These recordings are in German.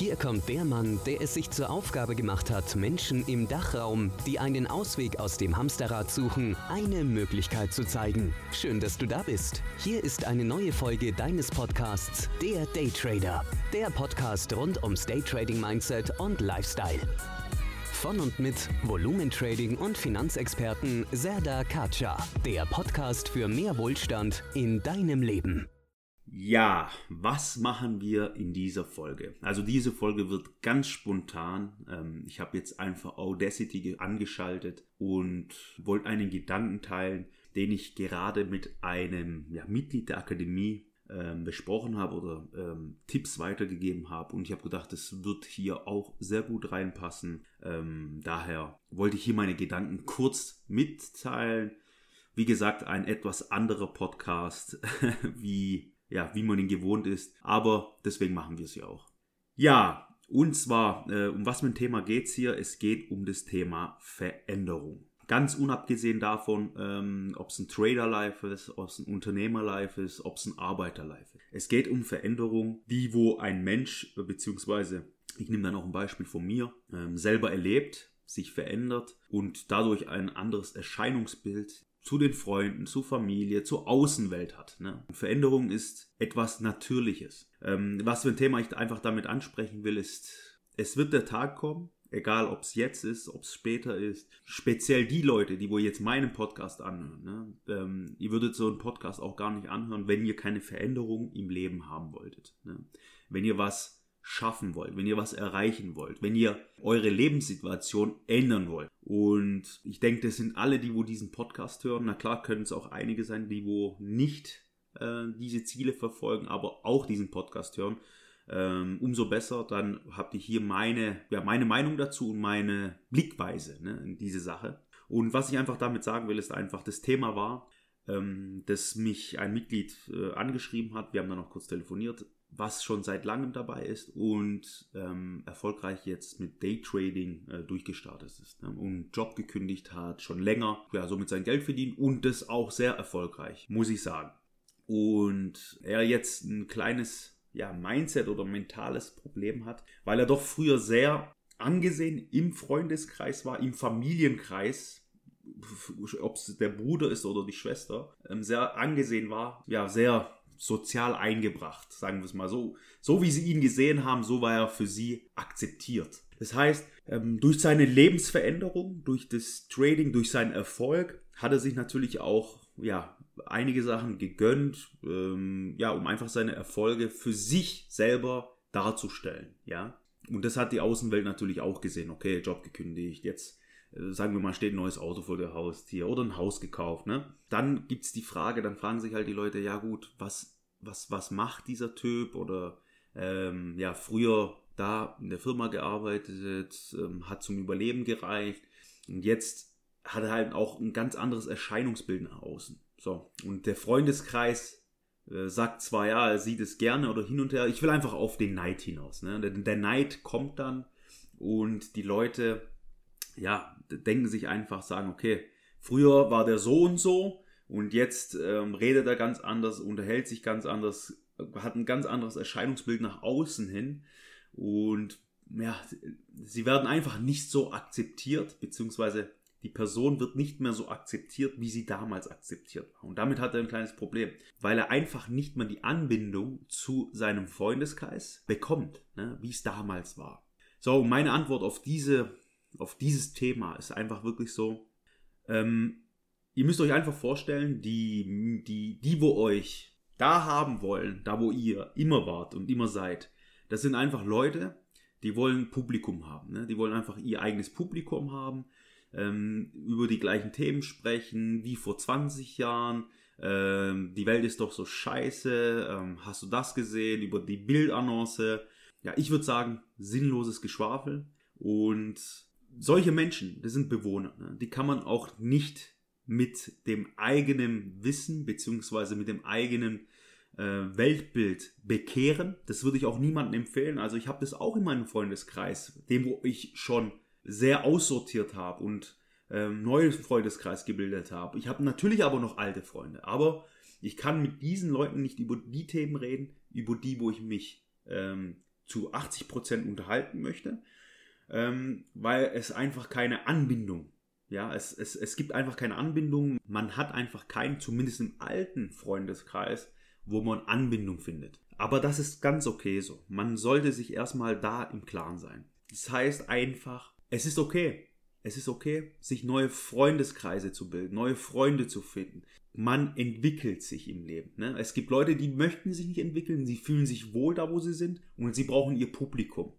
Hier kommt der Mann, der es sich zur Aufgabe gemacht hat, Menschen im Dachraum, die einen Ausweg aus dem Hamsterrad suchen, eine Möglichkeit zu zeigen. Schön, dass du da bist. Hier ist eine neue Folge deines Podcasts, der Daytrader. Der Podcast rund ums Daytrading Mindset und Lifestyle. Von und mit Volumentrading und Finanzexperten Serda Kacha. Der Podcast für mehr Wohlstand in deinem Leben. Ja, was machen wir in dieser Folge? Also diese Folge wird ganz spontan. Ähm, ich habe jetzt einfach Audacity angeschaltet und wollte einen Gedanken teilen, den ich gerade mit einem ja, Mitglied der Akademie ähm, besprochen habe oder ähm, Tipps weitergegeben habe. Und ich habe gedacht, das wird hier auch sehr gut reinpassen. Ähm, daher wollte ich hier meine Gedanken kurz mitteilen. Wie gesagt, ein etwas anderer Podcast wie ja, wie man ihn gewohnt ist. Aber deswegen machen wir es ja auch. Ja, und zwar, äh, um was für ein Thema geht es hier? Es geht um das Thema Veränderung. Ganz unabgesehen davon, ähm, ob es ein Trader-Life ist, ob es ein Unternehmer-Life ist, ob es ein Arbeiter-Life ist. Es geht um Veränderung, die wo ein Mensch, äh, beziehungsweise ich nehme dann auch ein Beispiel von mir, ähm, selber erlebt, sich verändert und dadurch ein anderes Erscheinungsbild zu den Freunden, zur Familie, zur Außenwelt hat. Ne? Veränderung ist etwas Natürliches. Ähm, was für ein Thema ich einfach damit ansprechen will, ist, es wird der Tag kommen, egal ob es jetzt ist, ob es später ist, speziell die Leute, die wo jetzt meinen Podcast anhören, ne? ähm, ihr würdet so einen Podcast auch gar nicht anhören, wenn ihr keine Veränderung im Leben haben wolltet. Ne? Wenn ihr was schaffen wollt, wenn ihr was erreichen wollt, wenn ihr eure Lebenssituation ändern wollt. Und ich denke, das sind alle, die wo diesen Podcast hören. Na klar, können es auch einige sein, die wo nicht äh, diese Ziele verfolgen, aber auch diesen Podcast hören. Ähm, umso besser, dann habt ihr hier meine, ja, meine Meinung dazu und meine Blickweise ne, in diese Sache. Und was ich einfach damit sagen will, ist einfach, das Thema war, ähm, dass mich ein Mitglied äh, angeschrieben hat. Wir haben dann noch kurz telefoniert was schon seit langem dabei ist und ähm, erfolgreich jetzt mit Daytrading äh, durchgestartet ist ne? und Job gekündigt hat, schon länger, ja, somit sein Geld verdient und das auch sehr erfolgreich, muss ich sagen. Und er jetzt ein kleines ja, Mindset oder mentales Problem hat, weil er doch früher sehr angesehen im Freundeskreis war, im Familienkreis, ob es der Bruder ist oder die Schwester, ähm, sehr angesehen war, ja, sehr sozial eingebracht, sagen wir es mal so. So wie sie ihn gesehen haben, so war er für sie akzeptiert. Das heißt, ähm, durch seine Lebensveränderung, durch das Trading, durch seinen Erfolg, hat er sich natürlich auch ja, einige Sachen gegönnt, ähm, ja, um einfach seine Erfolge für sich selber darzustellen, ja. Und das hat die Außenwelt natürlich auch gesehen. Okay, Job gekündigt, jetzt sagen wir mal, steht ein neues Auto vor der Haustür oder ein Haus gekauft, ne? Dann gibt es die Frage, dann fragen sich halt die Leute, ja gut, was, was, was macht dieser Typ? Oder ähm, ja, früher da in der Firma gearbeitet, ähm, hat zum Überleben gereicht und jetzt hat er halt auch ein ganz anderes Erscheinungsbild nach außen. So, und der Freundeskreis äh, sagt zwar, ja, er sieht es gerne oder hin und her, ich will einfach auf den Neid hinaus. Ne? Der Neid kommt dann und die Leute ja, denken sich einfach, sagen, okay, früher war der so und so und jetzt ähm, redet er ganz anders, unterhält sich ganz anders, hat ein ganz anderes Erscheinungsbild nach außen hin und ja, sie werden einfach nicht so akzeptiert, beziehungsweise die Person wird nicht mehr so akzeptiert, wie sie damals akzeptiert war. Und damit hat er ein kleines Problem, weil er einfach nicht mehr die Anbindung zu seinem Freundeskreis bekommt, ne, wie es damals war. So, meine Antwort auf diese auf dieses Thema ist einfach wirklich so, ähm, ihr müsst euch einfach vorstellen, die, die, die, wo euch da haben wollen, da wo ihr immer wart und immer seid, das sind einfach Leute, die wollen Publikum haben. Ne? Die wollen einfach ihr eigenes Publikum haben, ähm, über die gleichen Themen sprechen, wie vor 20 Jahren. Ähm, die Welt ist doch so scheiße. Ähm, hast du das gesehen? Über die Bildannonce. Ja, ich würde sagen, sinnloses Geschwafel. Und solche Menschen, das sind Bewohner, ne? die kann man auch nicht mit dem eigenen Wissen beziehungsweise mit dem eigenen äh, Weltbild bekehren. Das würde ich auch niemandem empfehlen. Also ich habe das auch in meinem Freundeskreis, dem wo ich schon sehr aussortiert habe und ähm, neuen Freundeskreis gebildet habe. Ich habe natürlich aber noch alte Freunde, aber ich kann mit diesen Leuten nicht über die Themen reden, über die, wo ich mich ähm, zu 80% unterhalten möchte, ähm, weil es einfach keine Anbindung ja, es, es, es gibt einfach keine Anbindung. Man hat einfach keinen, zumindest im alten Freundeskreis, wo man Anbindung findet. Aber das ist ganz okay so. Man sollte sich erstmal da im Klaren sein. Das heißt einfach, es ist okay. Es ist okay, sich neue Freundeskreise zu bilden, neue Freunde zu finden. Man entwickelt sich im Leben. Ne? Es gibt Leute, die möchten sich nicht entwickeln, sie fühlen sich wohl da, wo sie sind und sie brauchen ihr Publikum.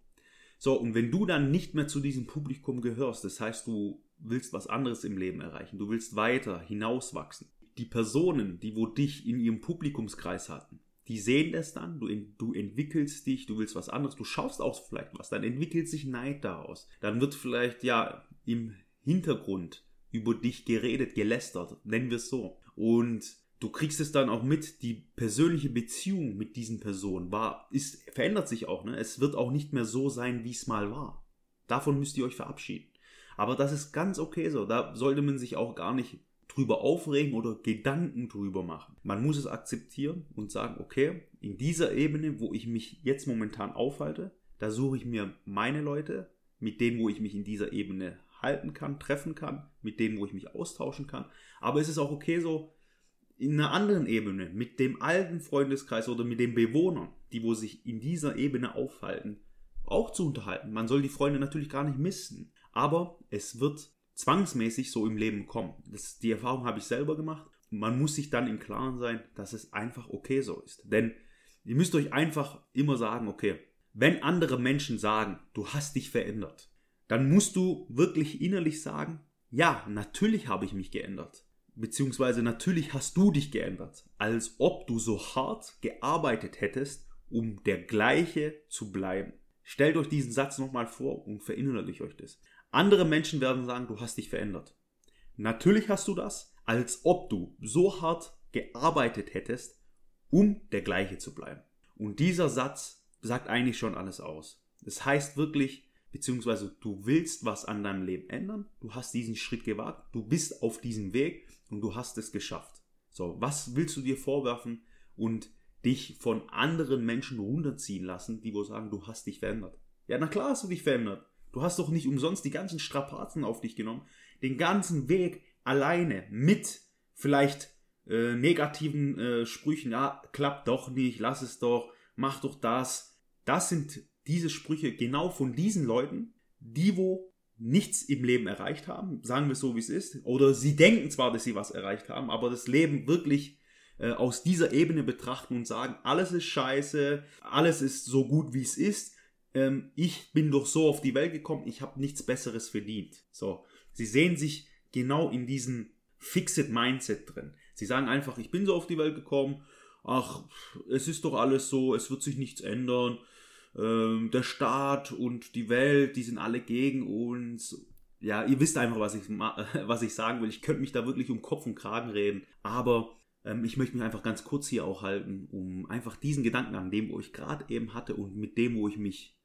So, und wenn du dann nicht mehr zu diesem Publikum gehörst, das heißt, du willst was anderes im Leben erreichen, du willst weiter hinauswachsen. Die Personen, die wo dich in ihrem Publikumskreis hatten, die sehen das dann, du, du entwickelst dich, du willst was anderes, du schaust auch vielleicht was, dann entwickelt sich Neid daraus. Dann wird vielleicht ja im Hintergrund über dich geredet, gelästert, nennen wir es so. Und du kriegst es dann auch mit, die persönliche Beziehung mit diesen Personen war, ist, verändert sich auch, ne? Es wird auch nicht mehr so sein, wie es mal war. Davon müsst ihr euch verabschieden. Aber das ist ganz okay so. Da sollte man sich auch gar nicht drüber aufregen oder Gedanken drüber machen. Man muss es akzeptieren und sagen, okay, in dieser Ebene, wo ich mich jetzt momentan aufhalte, da suche ich mir meine Leute, mit denen, wo ich mich in dieser Ebene halten kann, treffen kann, mit denen, wo ich mich austauschen kann. Aber es ist auch okay so, in einer anderen Ebene, mit dem alten Freundeskreis oder mit den Bewohnern, die wo sich in dieser Ebene aufhalten, auch zu unterhalten. Man soll die Freunde natürlich gar nicht missen. Aber es wird zwangsmäßig so im Leben kommen. Das, die Erfahrung habe ich selber gemacht. Man muss sich dann im Klaren sein, dass es einfach okay so ist. Denn ihr müsst euch einfach immer sagen, okay, wenn andere Menschen sagen, du hast dich verändert, dann musst du wirklich innerlich sagen, ja, natürlich habe ich mich geändert. Beziehungsweise natürlich hast du dich geändert. Als ob du so hart gearbeitet hättest, um der gleiche zu bleiben. Stellt euch diesen Satz nochmal vor und verinnerlicht euch das. Andere Menschen werden sagen, du hast dich verändert. Natürlich hast du das, als ob du so hart gearbeitet hättest, um der gleiche zu bleiben. Und dieser Satz sagt eigentlich schon alles aus. Das heißt wirklich, beziehungsweise du willst was an deinem Leben ändern, du hast diesen Schritt gewagt, du bist auf diesem Weg und du hast es geschafft. So, was willst du dir vorwerfen und dich von anderen Menschen runterziehen lassen, die wohl sagen, du hast dich verändert? Ja, na klar hast du dich verändert. Du hast doch nicht umsonst die ganzen Strapazen auf dich genommen, den ganzen Weg alleine mit vielleicht äh, negativen äh, Sprüchen, ja, klappt doch nicht, lass es doch, mach doch das. Das sind diese Sprüche genau von diesen Leuten, die wo nichts im Leben erreicht haben, sagen wir so wie es ist, oder sie denken zwar, dass sie was erreicht haben, aber das Leben wirklich äh, aus dieser Ebene betrachten und sagen, alles ist scheiße, alles ist so gut wie es ist ähm, ich bin doch so auf die Welt gekommen, ich habe nichts Besseres verdient. So, sie sehen sich genau in diesem Fixed Mindset drin. Sie sagen einfach, ich bin so auf die Welt gekommen, ach, es ist doch alles so, es wird sich nichts ändern. Ähm, der Staat und die Welt, die sind alle gegen uns. Ja, ihr wisst einfach, was ich, was ich sagen will. Ich könnte mich da wirklich um Kopf und Kragen reden. Aber ähm, ich möchte mich einfach ganz kurz hier auch halten, um einfach diesen Gedanken an dem, wo ich gerade eben hatte und mit dem, wo ich mich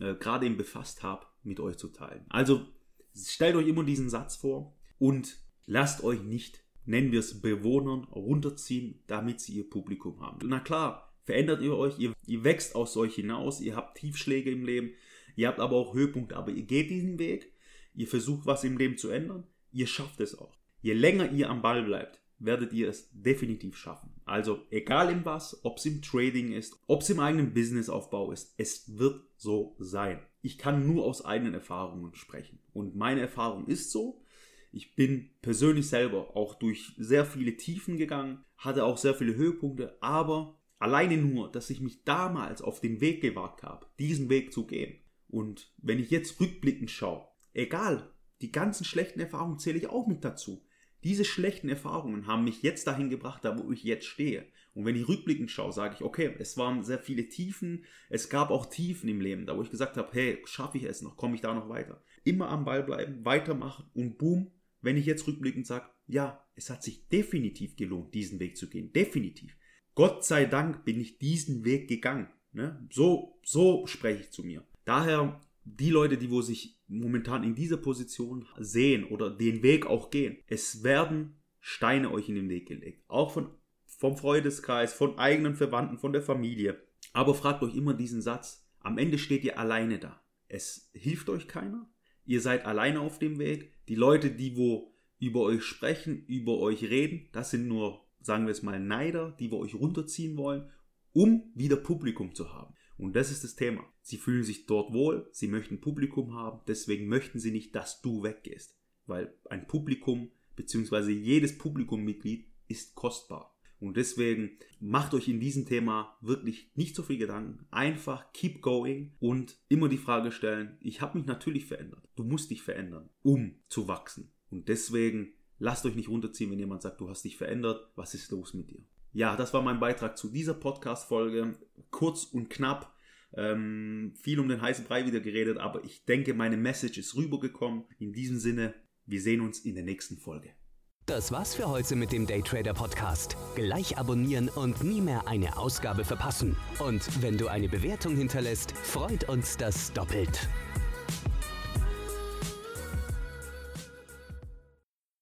äh, gerade eben befasst habe, mit euch zu teilen. Also stellt euch immer diesen Satz vor und lasst euch nicht, nennen wir es Bewohnern, runterziehen, damit sie ihr Publikum haben. Na klar, verändert ihr euch, ihr, ihr wächst aus euch hinaus, ihr habt Tiefschläge im Leben, ihr habt aber auch Höhepunkte, aber ihr geht diesen Weg, ihr versucht was im Leben zu ändern, ihr schafft es auch. Je länger ihr am Ball bleibt, werdet ihr es definitiv schaffen. Also egal in was, ob es im Trading ist, ob es im eigenen Businessaufbau ist, es wird so sein. Ich kann nur aus eigenen Erfahrungen sprechen. Und meine Erfahrung ist so. Ich bin persönlich selber auch durch sehr viele Tiefen gegangen, hatte auch sehr viele Höhepunkte, aber alleine nur, dass ich mich damals auf den Weg gewagt habe, diesen Weg zu gehen. Und wenn ich jetzt rückblickend schaue, egal, die ganzen schlechten Erfahrungen zähle ich auch mit dazu. Diese schlechten Erfahrungen haben mich jetzt dahin gebracht, da wo ich jetzt stehe. Und wenn ich rückblickend schaue, sage ich, okay, es waren sehr viele Tiefen, es gab auch Tiefen im Leben, da wo ich gesagt habe, hey, schaffe ich es noch, komme ich da noch weiter. Immer am Ball bleiben, weitermachen und boom, wenn ich jetzt rückblickend sage, ja, es hat sich definitiv gelohnt, diesen Weg zu gehen, definitiv. Gott sei Dank bin ich diesen Weg gegangen. Ne? So, so spreche ich zu mir. Daher die Leute, die wo sich momentan in dieser Position sehen oder den Weg auch gehen, es werden Steine euch in den Weg gelegt. Auch von, vom Freundeskreis, von eigenen Verwandten, von der Familie. Aber fragt euch immer diesen Satz, Am Ende steht ihr alleine da. Es hilft euch keiner. Ihr seid alleine auf dem Weg. Die Leute, die wo über euch sprechen, über euch reden, das sind nur, sagen wir es mal, Neider, die wir euch runterziehen wollen, um wieder Publikum zu haben. Und das ist das Thema. Sie fühlen sich dort wohl, sie möchten Publikum haben, deswegen möchten sie nicht, dass du weggehst. Weil ein Publikum, beziehungsweise jedes Publikummitglied ist kostbar. Und deswegen macht euch in diesem Thema wirklich nicht so viel Gedanken. Einfach keep going und immer die Frage stellen, ich habe mich natürlich verändert. Du musst dich verändern, um zu wachsen. Und deswegen lasst euch nicht runterziehen, wenn jemand sagt, du hast dich verändert. Was ist los mit dir? Ja, das war mein Beitrag zu dieser Podcast-Folge. Kurz und knapp. Ähm, viel um den heißen Brei wieder geredet, aber ich denke, meine Message ist rübergekommen. In diesem Sinne, wir sehen uns in der nächsten Folge. Das war's für heute mit dem Daytrader Podcast. Gleich abonnieren und nie mehr eine Ausgabe verpassen. Und wenn du eine Bewertung hinterlässt, freut uns das doppelt.